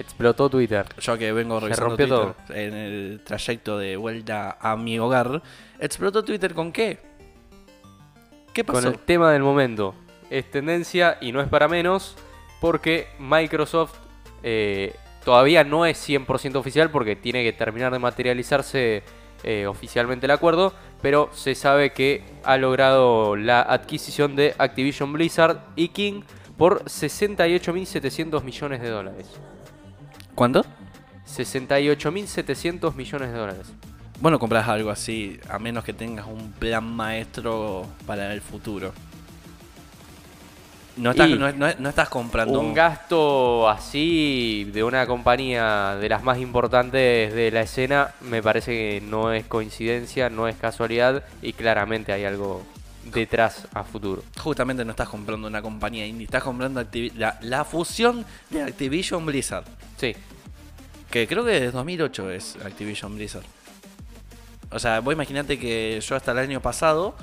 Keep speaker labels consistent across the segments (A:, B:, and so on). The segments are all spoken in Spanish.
A: Explotó Twitter.
B: Yo que vengo revisando
A: rompió
B: Twitter en el trayecto de vuelta a mi hogar, ¿explotó Twitter con qué? ¿Qué pasó?
A: Con el tema del momento. Es tendencia y no es para menos porque Microsoft eh, todavía no es 100% oficial porque tiene que terminar de materializarse eh, oficialmente el acuerdo, pero se sabe que ha logrado la adquisición de Activision Blizzard y King por 68.700 millones de dólares.
B: ¿Cuánto?
A: 68.700 millones de dólares.
B: Bueno, compras algo así, a menos que tengas un plan maestro para el futuro. No estás,
A: Y-
B: no, no- no estás comprando
A: Un gasto así de una compañía de las más importantes de la escena me parece que no es coincidencia, no es casualidad y claramente hay algo detrás a futuro.
B: Justamente no estás comprando una compañía indie, estás comprando la, la fusión de Activision Blizzard.
A: Sí,
B: Que creo que desde 2008 es Activision Blizzard. O sea, vos imaginate que yo hasta el año pasado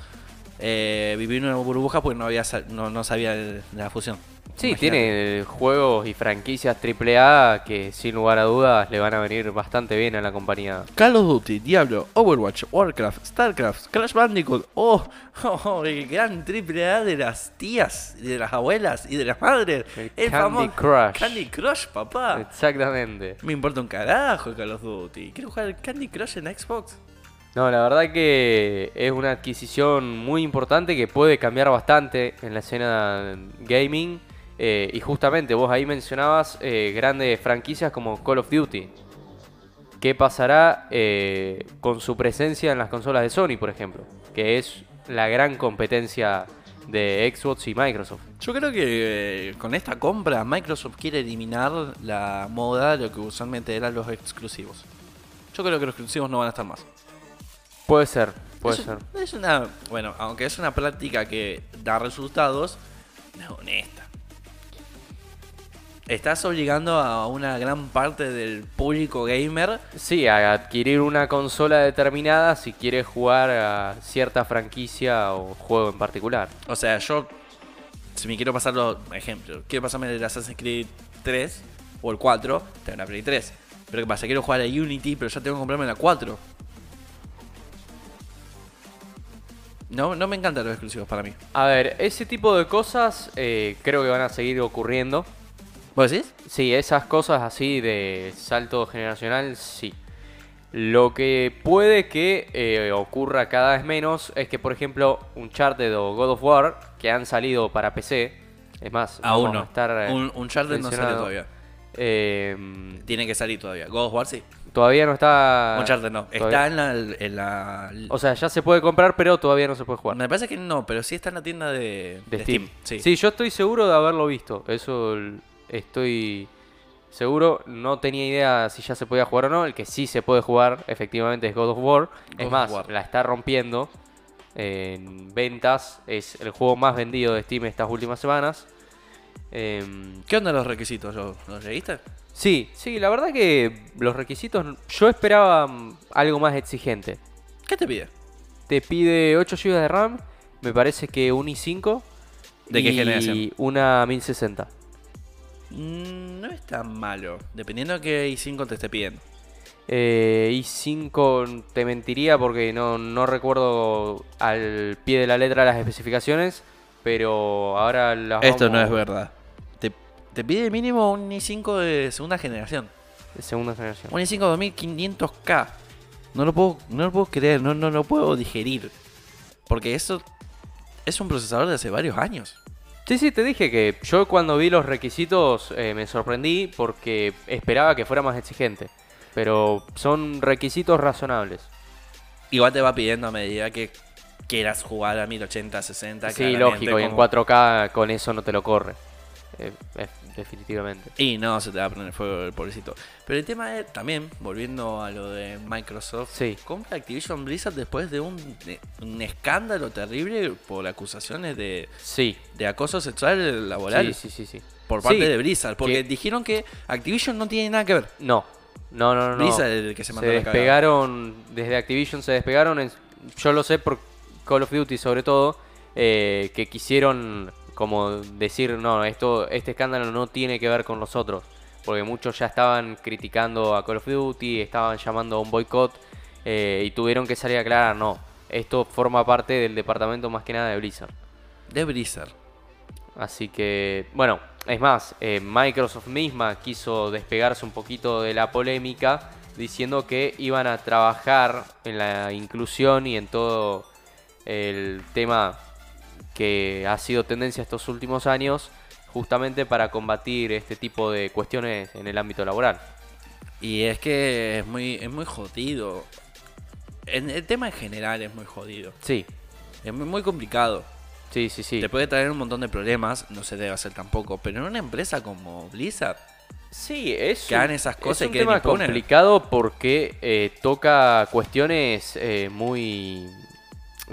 B: eh, viví en una burbuja porque no, había, no, no sabía de la fusión.
A: Sí,
B: Imagínate.
A: tiene juegos y franquicias AAA que sin lugar a dudas le van a venir bastante bien a la compañía.
B: Call of Duty, Diablo, Overwatch, Warcraft, Starcraft, Crash Bandicoot, oh, oh, oh, el gran triple A de las tías, de las abuelas y de las madres.
A: El Candy Crush.
B: Candy Crush, papá.
A: Exactamente.
B: Me importa un carajo Call of Duty. Quiero jugar Candy Crush en Xbox.
A: No, la verdad que es una adquisición muy importante que puede cambiar bastante en la escena gaming. Eh, y justamente vos ahí mencionabas eh, grandes franquicias como Call of Duty. ¿Qué pasará eh, con su presencia en las consolas de Sony, por ejemplo? Que es la gran competencia de Xbox y Microsoft.
B: Yo creo que eh, con esta compra Microsoft quiere eliminar la moda de lo que usualmente eran los exclusivos. Yo creo que los exclusivos no van a estar más.
A: Puede ser, puede
B: es,
A: ser.
B: es una, bueno, aunque es una práctica que da resultados, no es honesta. Estás obligando a una gran parte del público gamer
A: Sí, a adquirir una consola determinada si quieres jugar a cierta franquicia o juego en particular.
B: O sea, yo, si me quiero pasarlo, ejemplo, quiero pasarme el Assassin's Creed 3 o el 4, tengo una Play 3. Pero ¿qué pasa? Quiero jugar a Unity, pero ya tengo que comprarme la 4. No, no me encantan los exclusivos para mí.
A: A ver, ese tipo de cosas eh, creo que van a seguir ocurriendo.
B: ¿Vos decís?
A: Sí, esas cosas así de salto generacional, sí. Lo que puede que eh, ocurra cada vez menos es que, por ejemplo, Uncharted o God of War, que han salido para PC, es más,
B: Aún no.
A: a estar, eh,
B: Un, un Uncharted no sale
A: mencionado.
B: todavía.
A: eh,
B: Tiene que salir todavía. God of War sí.
A: todavía no está...
B: Uncharted no.
A: Todavía-
B: Está en la, en la-
A: O sea, ya se puede comprar, pero todavía no se puede jugar.
B: Me parece que no, pero sí está en la tienda de,
A: De
B: de
A: Steam.
B: Sí.
A: Sí, yo estoy seguro de haberlo visto. Eso estoy seguro. No tenía idea si ya se podía jugar o no. El que sí se puede jugar, efectivamente, es God of War.
B: God
A: es más,
B: War.
A: la está rompiendo en ventas. Es el juego más vendido de Steam estas últimas semanas. Em,
B: ¿Qué onda los requisitos? ¿Los, leíste?
A: sí, sí, la verdad que los requisitos. Yo esperaba mm, algo más exigente.
B: ¿Qué te pide?
A: Te pide 8 GB de RAM. Me parece que un i5.
B: ¿De qué
A: y
B: generación?
A: Una 1060.
B: Mm, no es tan malo, dependiendo de qué i5 te esté pidiendo.
A: Eh, i5 te mentiría porque no, no recuerdo al pie de la letra las especificaciones, pero ahora las
B: Esto
A: vamos-
B: no es verdad. Te, te pide mínimo un i5 de segunda generación.
A: de segunda generación.
B: Un i5 2500K. No lo puedo, no lo puedo creer, no, no lo puedo digerir. Porque eso es un procesador de hace varios años.
A: Sí, sí, te dije que yo cuando vi los requisitos eh, me sorprendí porque esperaba que fuera más exigente, pero son requisitos razonables.
B: Igual te va pidiendo a medida que quieras jugar a 1080, 60.
A: Sí, lógico, y en
B: como-
A: 4K con eso no te lo corre. Eh, eh, definitivamente.
B: Y no, se te va a prender fuego el pobrecito. Pero el tema es también, volviendo a lo de Microsoft,
A: Sí.
B: compra Activision Blizzard después de un, de un escándalo terrible por acusaciones de,
A: Sí,
B: de acoso sexual laboral
A: sí, sí, sí, sí.
B: por parte
A: Sí,
B: de Blizzard. Porque
A: que-
B: dijeron que Activision no tiene nada que ver.
A: No, no, no, no.
B: Blizzard es el que se
A: se
B: mandó la cagada.
A: despegaron, desde Activision se despegaron, en- yo lo sé por Call of Duty sobre todo, eh, que quisieron como decir, no, esto, este escándalo no tiene que ver con nosotros. porque muchos ya estaban criticando a Call of Duty, estaban llamando a un boicot eh, y tuvieron que salir a aclarar, no, esto forma parte del departamento más que nada de Blizzard.
B: De Blizzard.
A: Así que, bueno, es más, eh, Microsoft misma quiso despegarse un poquito de la polémica diciendo que iban a trabajar en la inclusión y en todo el tema que ha sido tendencia estos últimos años, justamente para combatir este tipo de cuestiones en el ámbito laboral.
B: Y es que es muy, es muy jodido. En el tema en general es muy jodido.
A: Sí,
B: Es muy, muy complicado.
A: sí, sí, sí.
B: Te puede traer un montón de problemas, no se debe hacer tampoco. Pero en una empresa como Blizzard,
A: Sí, es
B: que hagan esas cosas
A: es
B: y
A: un tema complicado porque eh, toca cuestiones eh, muy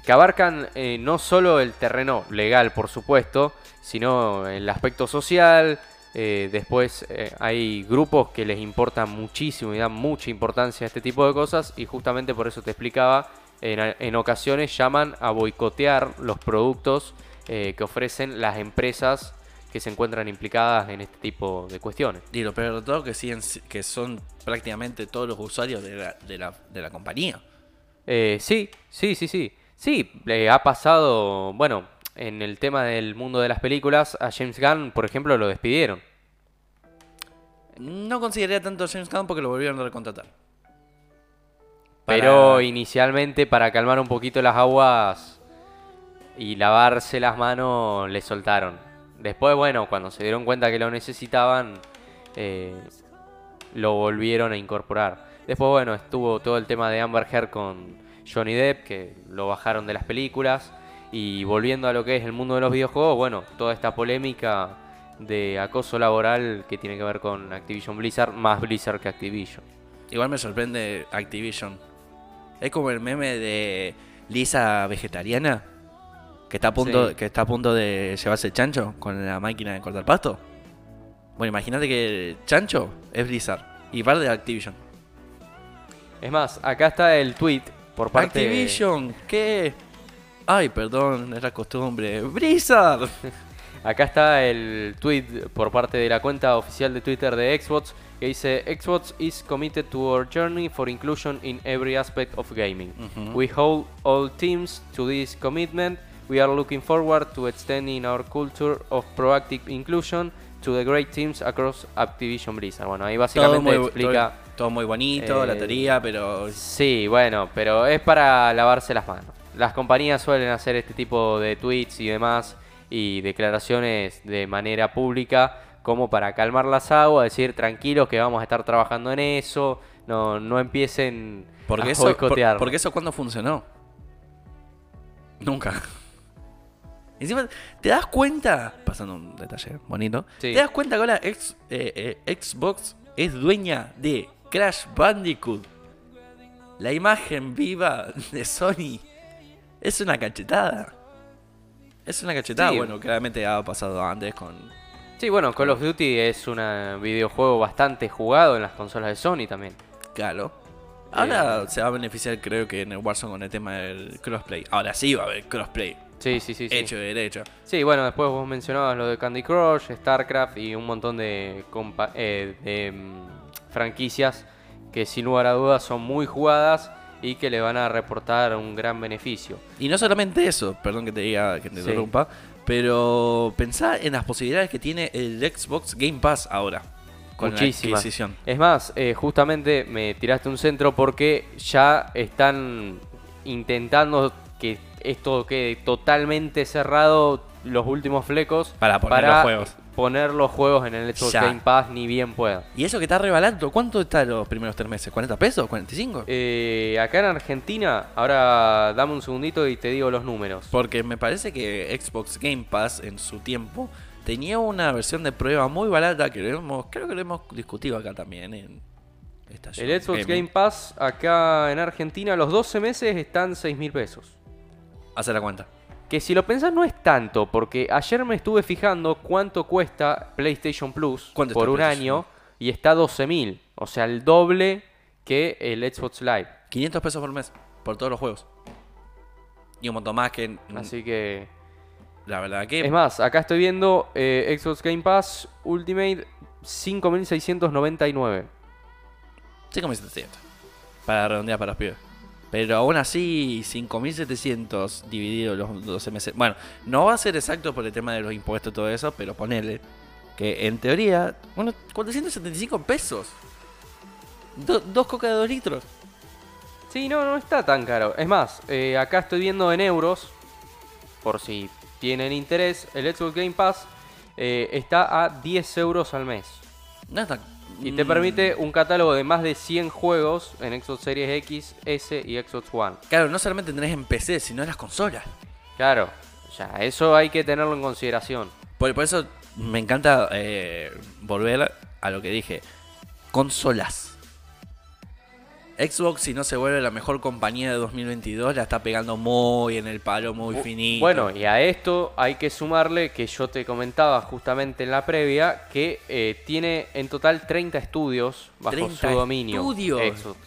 A: que abarcan eh, no solo el terreno legal, por supuesto, sino el aspecto social. eh, después eh, hay grupos que les importan muchísimo y dan mucha importancia a este tipo de cosas y justamente por eso te explicaba, en, en ocasiones llaman a boicotear los productos que ofrecen las empresas que se encuentran implicadas en este tipo de cuestiones.
B: Y lo peor de todo que siguen, que son prácticamente todos los usuarios de la, de la, de la compañía.
A: Sí, sí, sí, sí. Sí, le ha pasado, bueno, en el tema del mundo de las películas, a James Gunn, por ejemplo, lo despidieron.
B: No consideraría tanto a James Gunn porque lo volvieron a recontratar.
A: Pero inicialmente, para calmar un poquito las aguas y lavarse las manos, le soltaron. Después, bueno, cuando se dieron cuenta que lo necesitaban, eh, lo volvieron a incorporar. Después, bueno, estuvo todo el tema de Amber Heard con Johnny Depp, que lo bajaron de las películas. Y volviendo a lo que es el mundo de los videojuegos, bueno, toda esta polémica de acoso laboral que tiene que ver con Activision Blizzard, más Blizzard que Activision.
B: Igual me sorprende Activision. Es como el meme de Lisa vegetariana. Que está a punto,
A: Sí.
B: que está a punto de llevarse el chancho con la máquina de cortar pasto. Bueno, imagínate que el chancho es Blizzard. Y parte de Activision.
A: Es más, acá está el tweet por parte
B: Activision, ¿qué? Ay, perdón, es la costumbre. Blizzard.
A: Acá está el tweet por parte de la cuenta oficial de Twitter de Xbox que dice Xbox is committed to our journey for inclusion in every aspect of gaming. We hold all teams to this commitment. We are looking forward to extending our culture of proactive inclusion to the great teams across Activision Blizzard. Bueno, ahí
B: Todo
A: básicamente
B: muy,
A: explica
B: todo, todo muy bonito, la
A: eh,
B: teoría, pero
A: Sí, bueno, pero es para lavarse las manos. Las compañías suelen hacer este tipo de tweets y demás y declaraciones de manera pública como para calmar las aguas, decir tranquilos que vamos a estar trabajando en eso, no, no empiecen
B: porque
A: a
B: eso, por- porque eso cuando funcionó. Nunca. Encima, ¿te das cuenta? Pasando un detalle bonito.
A: Sí.
B: ¿Te das cuenta que ahora ex- eh, eh, Xbox es dueña de Crash Bandicoot? La imagen viva de Sony. Es una cachetada. Es una cachetada.
A: Sí.
B: Bueno, claramente ha pasado antes con.
A: Sí, bueno, Call of Duty es un videojuego bastante jugado en las consolas de Sony también.
B: Claro. Ahora se va a beneficiar, creo que en el Warzone con el tema del crossplay. Ahora sí va a haber crossplay.
A: Sí, sí, sí. sí.
B: Hecho de derecho.
A: Sí, bueno, después vos mencionabas lo de Candy Crush, StarCraft y un montón de, eh, de, mm, franquicias que sin lugar a dudas son muy jugadas y que le van a reportar un gran beneficio.
B: Y no solamente eso, perdón que te diga que te
A: Sí.
B: interrumpa, pero pensá en las posibilidades que tiene el Xbox Game Pass ahora. Con
A: Muchísimas.
B: la adquisición.
A: Es más, eh, justamente me tiraste un centro porque ya están intentando que esto quede totalmente cerrado los últimos flecos
B: Para poner los juegos.
A: poner los juegos en el Xbox. Game Pass ni bien pueda.
B: Y eso que está rebalando, ¿cuánto está los primeros tres meses? ¿40 pesos? ¿45?
A: Eh, acá en Argentina, ahora dame un segundito y te digo los números.
B: Porque me parece que Xbox Game Pass en su tiempo tenía una versión de prueba muy barata que lo hemos, creo que lo hemos discutido acá también en esta
A: El Xbox Game Pass acá en Argentina los 12 meses están 6 mil pesos.
B: Hace la cuenta.
A: Que si lo pensás no es tanto, porque ayer me estuve fijando cuánto cuesta PlayStation Plus
B: ¿Cuánto
A: por un año y está 12 mil. O sea, el doble que el Xbox Live.
B: 500 pesos por mes por todos los juegos. Y un montón más que
A: Así que...
B: la verdad que
A: Es más, acá estoy viendo eh, Xbox Game Pass Ultimate 5.699.
B: 5.700. Para redondear para los pibes. Pero aún así, 5.700 dividido los 12 meses. Bueno, no va a ser exacto por el tema de los impuestos y todo eso, pero ponele que en teoría, bueno, 475 pesos. Do- dos coca de 2 litros.
A: Sí, no, no está tan caro. Es más, eh, acá estoy viendo en euros, por si tienen interés, el Xbox Game Pass eh, está a 10 euros al mes.
B: No está.
A: Y te
B: Mm,
A: permite un catálogo de más de 100 juegos en Xbox Series X, S y Xbox One.
B: Claro, no solamente tenés en PC, sino en las consolas.
A: Claro, ya, eso hay que tenerlo en consideración.
B: Por, por eso me encanta eh, volver a lo que dije. Consolas. Xbox, si no se vuelve la mejor compañía de 2022, la está pegando muy en el palo, muy finito.
A: Bueno, y a esto hay que sumarle que yo te comentaba justamente en la previa que eh, tiene en total 30 estudios bajo
B: 30
A: su dominio.
B: estudios.
A: Xbox.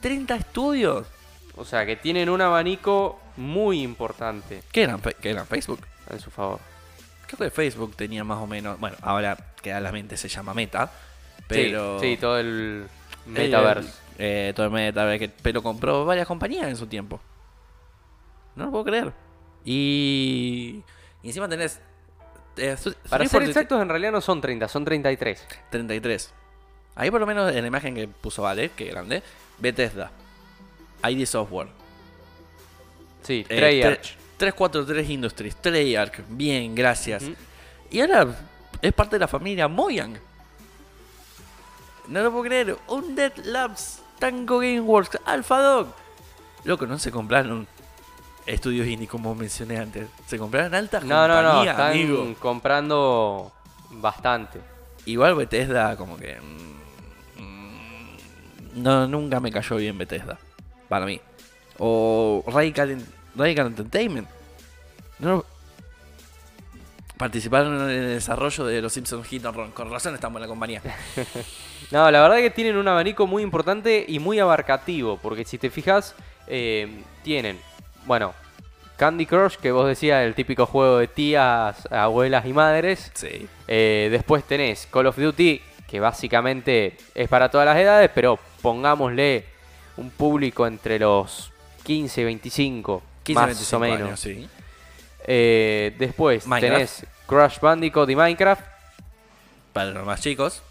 B: 30 estudios.
A: O sea que tienen un abanico muy importante
B: ¿Qué eran, qué eran Facebook?
A: en su favor.
B: Creo que Facebook tenía más o menos. Bueno, ahora queda la mente, se llama Meta. Pero.
A: Sí, sí, todo el metaverse.
B: Eh, todo el metaverse. que- Pero compró varias compañías en su tiempo. No lo puedo creer. Y. Y encima tenés. eh,
A: Para
B: 343.
A: ser exactos, en realidad no son 30, son 33.
B: 33. Ahí por lo menos en la imagen que puso Vale, que grande. Bethesda. ID Software.
A: Sí,
B: eh,
A: Treyarch.
B: tre- 343 Industries. Treyarch. Bien, gracias. Y ahora es parte de la familia Mojang. No lo puedo creer. Undead Labs. Tango Gameworks. Alpha Dog. Loco, no se compraron estudios indie como mencioné antes. Se compraron altas
A: No, no, no,
B: compañías,
A: están
B: amigo.
A: comprando bastante.
B: Igual Bethesda como que... mm, mm, No, nunca me cayó bien Bethesda. Para mí. O Radical, Radical Entertainment. No, participaron en el desarrollo de los Simpsons Hit and Run. Con razón están buena compañía.
A: No, la verdad que tienen un abanico muy importante y muy abarcativo, porque si te fijas, eh, tienen, bueno, Candy Crush, que vos decías, el típico juego de tías, abuelas y madres.
B: Sí.
A: Eh, después tenés Call of Duty, que básicamente es para todas las edades, pero pongámosle un público entre los 15 y 25,
B: 15,
A: más
B: 25
A: o menos.
B: años, sí.
A: Eh, después
B: Minecraft.
A: tenés Crash Bandicoot y Minecraft.
B: Para los más chicos.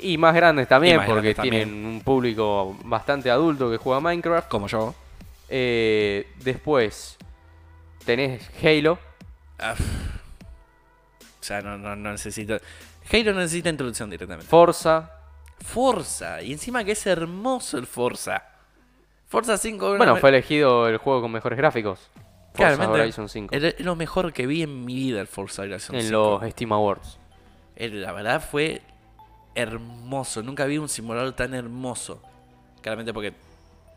A: Y más grandes también,
B: más
A: porque
B: grandes también.
A: tienen un público bastante adulto que juega Minecraft.
B: Como yo.
A: Eh, después tenés Halo.
B: O sea, no, no, no necesito... Halo no necesita introducción directamente.
A: Forza.
B: Forza. Y encima que es hermoso el Forza. Forza 5.
A: Bueno, fue elegido el juego con mejores gráficos. Forza
B: Claramente.
A: Horizon 5.
B: Es lo mejor que vi en mi vida el Forza Horizon
A: En
B: 5.
A: los Steam Awards.
B: El- La verdad fue hermoso. Nunca vi un simulador tan hermoso. Claramente porque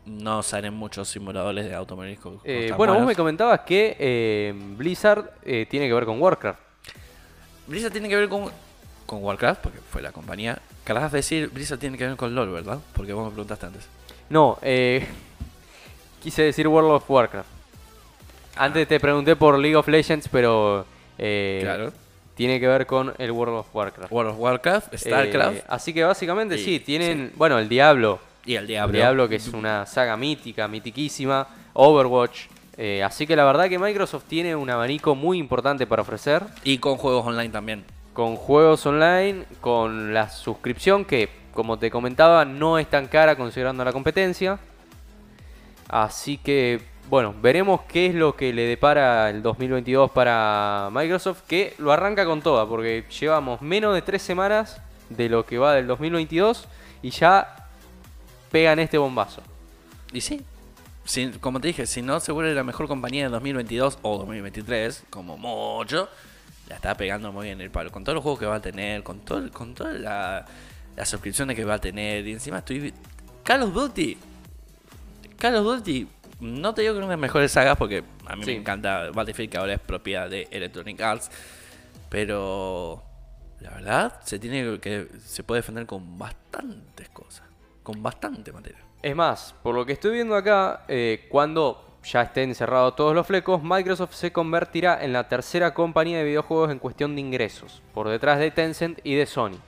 B: no salen muchos simuladores de automovilismo.
A: Eh, bueno, vos me comentabas que eh, Blizzard eh, tiene que ver con Warcraft.
B: Blizzard tiene que ver con, con Warcraft, porque fue la compañía. Querrás decir, Blizzard tiene que ver con LOL, ¿verdad? Porque vos me preguntaste antes.
A: No, eh, quise decir World of Warcraft. Antes te pregunté por League of Legends, pero eh,
B: Claro.
A: tiene que ver con el World of Warcraft.
B: World of Warcraft,
A: Eh,
B: StarCraft
A: así que básicamente
B: Y-
A: sí, tienen, bueno, el Diablo.
B: y el
A: El
B: Diablo.
A: Diablo, que es una saga mítica, mitiquísima. Overwatch. eh, así que la verdad que Microsoft tiene un abanico muy importante para ofrecer.
B: Y con juegos online también.
A: Con juegos online, con la suscripción que, como te comentaba, no es tan cara considerando la competencia. Así que, bueno, veremos qué es lo que le depara el 2022 para Microsoft, que lo arranca con toda, porque llevamos menos de tres semanas de lo que va del 2022 y ya pegan este bombazo.
B: Y sí, como te dije, si no se vuelve la mejor compañía de 2022 o 2023, como mucho, la está pegando muy bien el palo. Con todos los juegos que va a tener, con todo, con todas la- las suscripciones que va a tener. Y encima estoy... Call of Duty. Call Duty. No te digo que es una de las mejores sagas porque a mí
A: Sí.
B: me encanta Battlefield que ahora es propiedad de Electronic Arts. Pero la verdad se tiene que se puede defender con bastantes cosas. Con bastante materia.
A: Es más, por lo que estoy viendo acá, eh, cuando ya estén cerrados todos los flecos, Microsoft se convertirá en la tercera compañía de videojuegos en cuestión de ingresos, por detrás de Tencent y de Sony.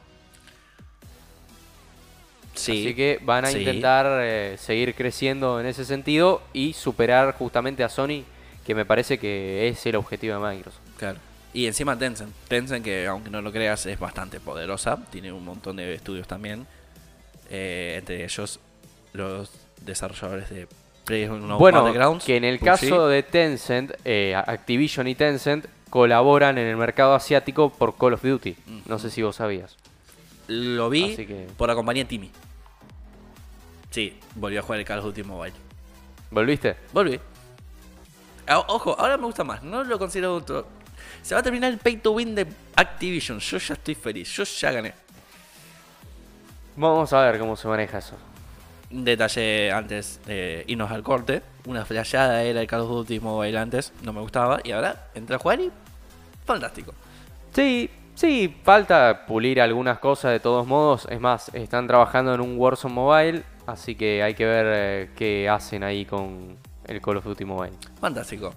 B: Sí.
A: Así que van a
B: Sí.
A: intentar eh, seguir creciendo en ese sentido y superar justamente a Sony, que me parece que es el objetivo de Microsoft.
B: Claro. Y encima Tencent. Tencent, que aunque no lo creas, es bastante poderosa. Tiene un montón de estudios también. Eh, entre ellos, los desarrolladores de PlayerUnknown's
A: bueno, que en el caso de Tencent, eh, Activision y Tencent colaboran en el mercado asiático por Call of Duty. No sé si vos sabías.
B: Lo vi
A: que-
B: por la compañía Timmy. Sí, volvió a jugar el Call of Duty Mobile.
A: ¿Volviste?
B: Volví. Ojo, ahora me gusta más. No lo considero otro. Se va a terminar el pay to win de Activision. Yo ya estoy feliz. Yo ya gané.
A: Vamos a ver cómo se maneja eso.
B: Un detalle antes de irnos al corte. Una flashada era el Call of Duty Mobile antes. No me gustaba. Y ahora entré a jugar y. Fantástico.
A: Sí, sí, falta pulir algunas cosas de todos modos. Es más, están trabajando en un Warzone Mobile, así que hay que ver eh, qué hacen ahí con el Call of Duty Mobile.
B: Fantástico.